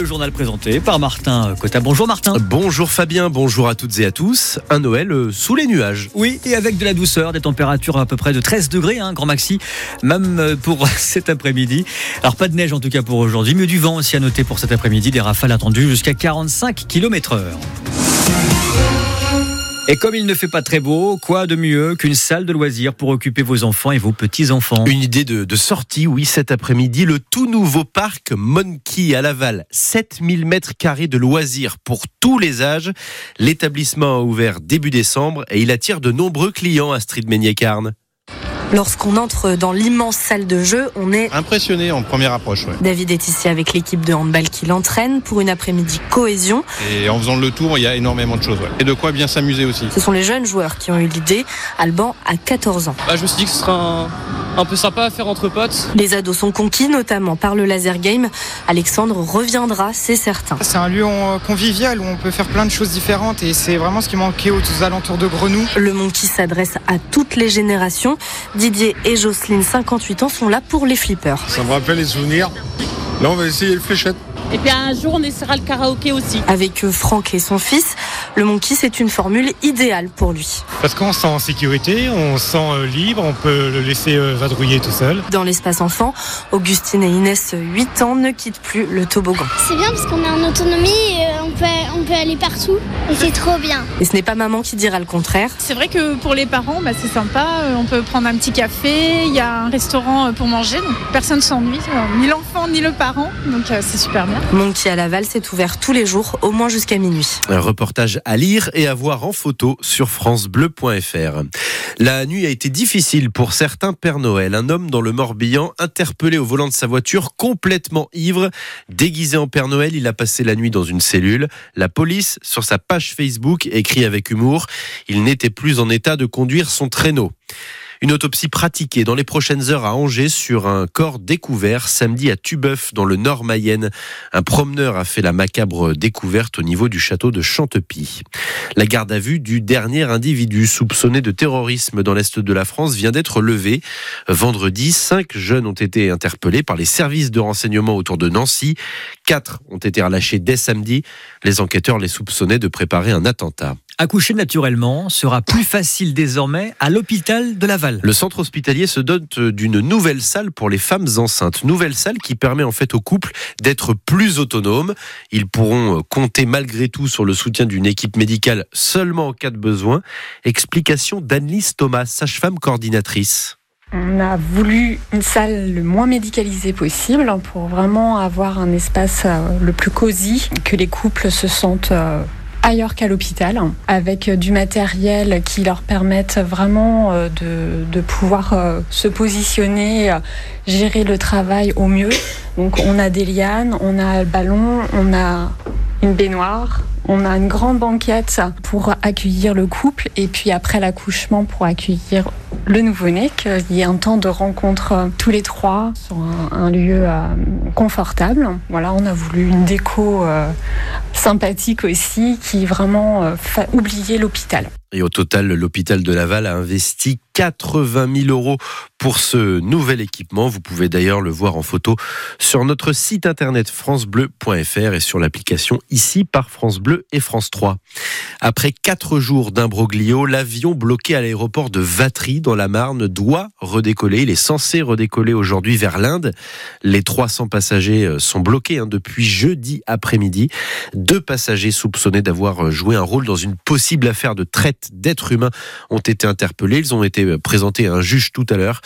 Le journal présenté par Martin Cotta. Bonjour Martin. Bonjour Fabien, bonjour à toutes et à tous. Un Noël euh, sous les nuages. Oui, et avec de la douceur, des températures à peu près de 13 degrés, hein, grand maxi, même euh, pour cet après-midi. Alors pas de neige en tout cas pour aujourd'hui, mais du vent aussi à noter pour cet après-midi, des rafales attendues jusqu'à 45 km heure. Et comme il ne fait pas très beau, quoi de mieux qu'une salle de loisirs pour occuper vos enfants et vos petits-enfants? Une idée de, sortie, oui, cet après-midi, le tout nouveau parc Monkey à Laval. 7000 mètres carrés de loisirs pour tous les âges. L'établissement a ouvert début décembre et il attire de nombreux clients à Street Ménier-Carne. Lorsqu'on entre dans l'immense salle de jeu, on est impressionné en première approche. Ouais. David est ici avec l'équipe de handball qui l'entraîne pour une après-midi cohésion. Et en faisant le tour, il y a énormément de choses. Ouais. Et de quoi bien s'amuser aussi. Ce sont les jeunes joueurs qui ont eu l'idée. Alban a 14 ans. Bah, je me suis dit que ce sera un, un peu sympa à faire entre potes. Les ados sont conquis, notamment par le laser game. Alexandre reviendra, c'est certain. C'est un lieu convivial où on peut faire plein de choses différentes et c'est vraiment ce qui manquait aux alentours de Grenou. Le Monkey s'adresse à toutes les générations. Didier et Jocelyne, 58 ans, sont là pour les flippers. Ça me rappelle les souvenirs. Là, on va essayer le fléchette. Et puis un jour, on essaiera le karaoké aussi. Avec Franck et son fils, le Monkey, c'est une formule idéale pour lui. Parce qu'on se sent en sécurité, on se sent libre, on peut le laisser vadrouiller tout seul. Dans l'espace enfant, Augustine et Inès, 8 ans, ne quittent plus le toboggan. C'est bien parce qu'on est en autonomie et on peut, on peut aller partout et c'est trop bien. Et ce n'est pas maman qui dira le contraire? C'est vrai que pour les parents, bah, c'est sympa. On peut prendre un petit café, il y a un restaurant pour manger, donc personne s'ennuie, ni l'enfant ni le parent, donc c'est super bien. Monkey à Laval, c'est ouvert tous les jours, au moins jusqu'à minuit. Un reportage à lire et à voir en photo sur francebleu.fr. La nuit a été difficile pour certains Père Noël. Un homme dans le Morbihan, interpellé au volant de sa voiture, complètement ivre, déguisé en Père Noël, il a passé la nuit dans une cellule. La police, sur sa page Facebook, écrit avec humour, il n'était plus en état de conduire son traîneau. Une autopsie pratiquée dans les prochaines heures à Angers sur un corps découvert samedi à Tubeuf dans le nord Mayenne. Un promeneur a fait la macabre découverte au niveau du château de Chantepie. La garde à vue du dernier individu soupçonné de terrorisme dans l'est de la France vient d'être levée. Vendredi, cinq jeunes ont été interpellés par les services de renseignement autour de Nancy. Quatre ont été relâchés dès samedi. Les enquêteurs les soupçonnaient de préparer un attentat. Accoucher naturellement sera plus facile désormais à l'hôpital de Laval. Le centre hospitalier se dote d'une nouvelle salle pour les femmes enceintes. Nouvelle salle qui permet en fait aux couples d'être plus autonomes. Ils pourront compter malgré tout sur le soutien d'une équipe médicale seulement en cas de besoin. Explication d'Annelise Thomas, sage-femme coordinatrice. On a voulu une salle le moins médicalisée possible pour vraiment avoir un espace le plus cosy, que les couples se sentent ailleurs qu'à l'hôpital, avec du matériel qui leur permette vraiment de, de pouvoir se positionner, gérer le travail au mieux. Donc on a des lianes, on a le ballon, on a une baignoire, on a une grande banquette pour accueillir le couple et puis après l'accouchement pour accueillir le nouveau-né, qu'il y ait un temps de rencontre tous les trois sur un, un lieu euh, confortable. Voilà, on a voulu une déco euh, sympathique aussi qui vraiment euh, oublier l'hôpital. Et au total, l'hôpital de Laval a investi 80 000 euros pour ce nouvel équipement. Vous pouvez d'ailleurs le voir en photo sur notre site internet francebleu.fr et sur l'application ici par France Bleu et France 3. Après quatre jours d'imbroglio, l'avion bloqué à l'aéroport de Vatry dans la Marne doit redécoller. Il est censé redécoller aujourd'hui vers l'Inde. Les 300 passagers sont bloqués hein, depuis jeudi après-midi. Deux passagers soupçonnés d'avoir joué un rôle dans une possible affaire de d'êtres humains ont été interpellés. Ils ont été présentés à un juge tout à l'heure.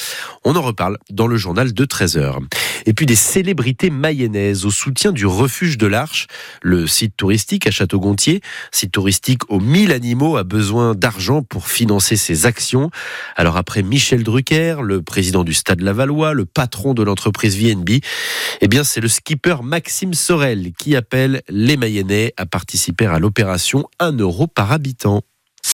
On en reparle dans le journal de 13h. Et puis des célébrités mayennaises au soutien du refuge de l'Arche, le site touristique à Château-Gontier. Site touristique aux 1000 animaux a besoin d'argent pour financer ses actions. Alors après Michel Drucker, le président du Stade Lavallois, le patron de l'entreprise VNB, eh bien c'est le skipper Maxime Sorel qui appelle les Mayennais à participer à l'opération 1 euro par habitant.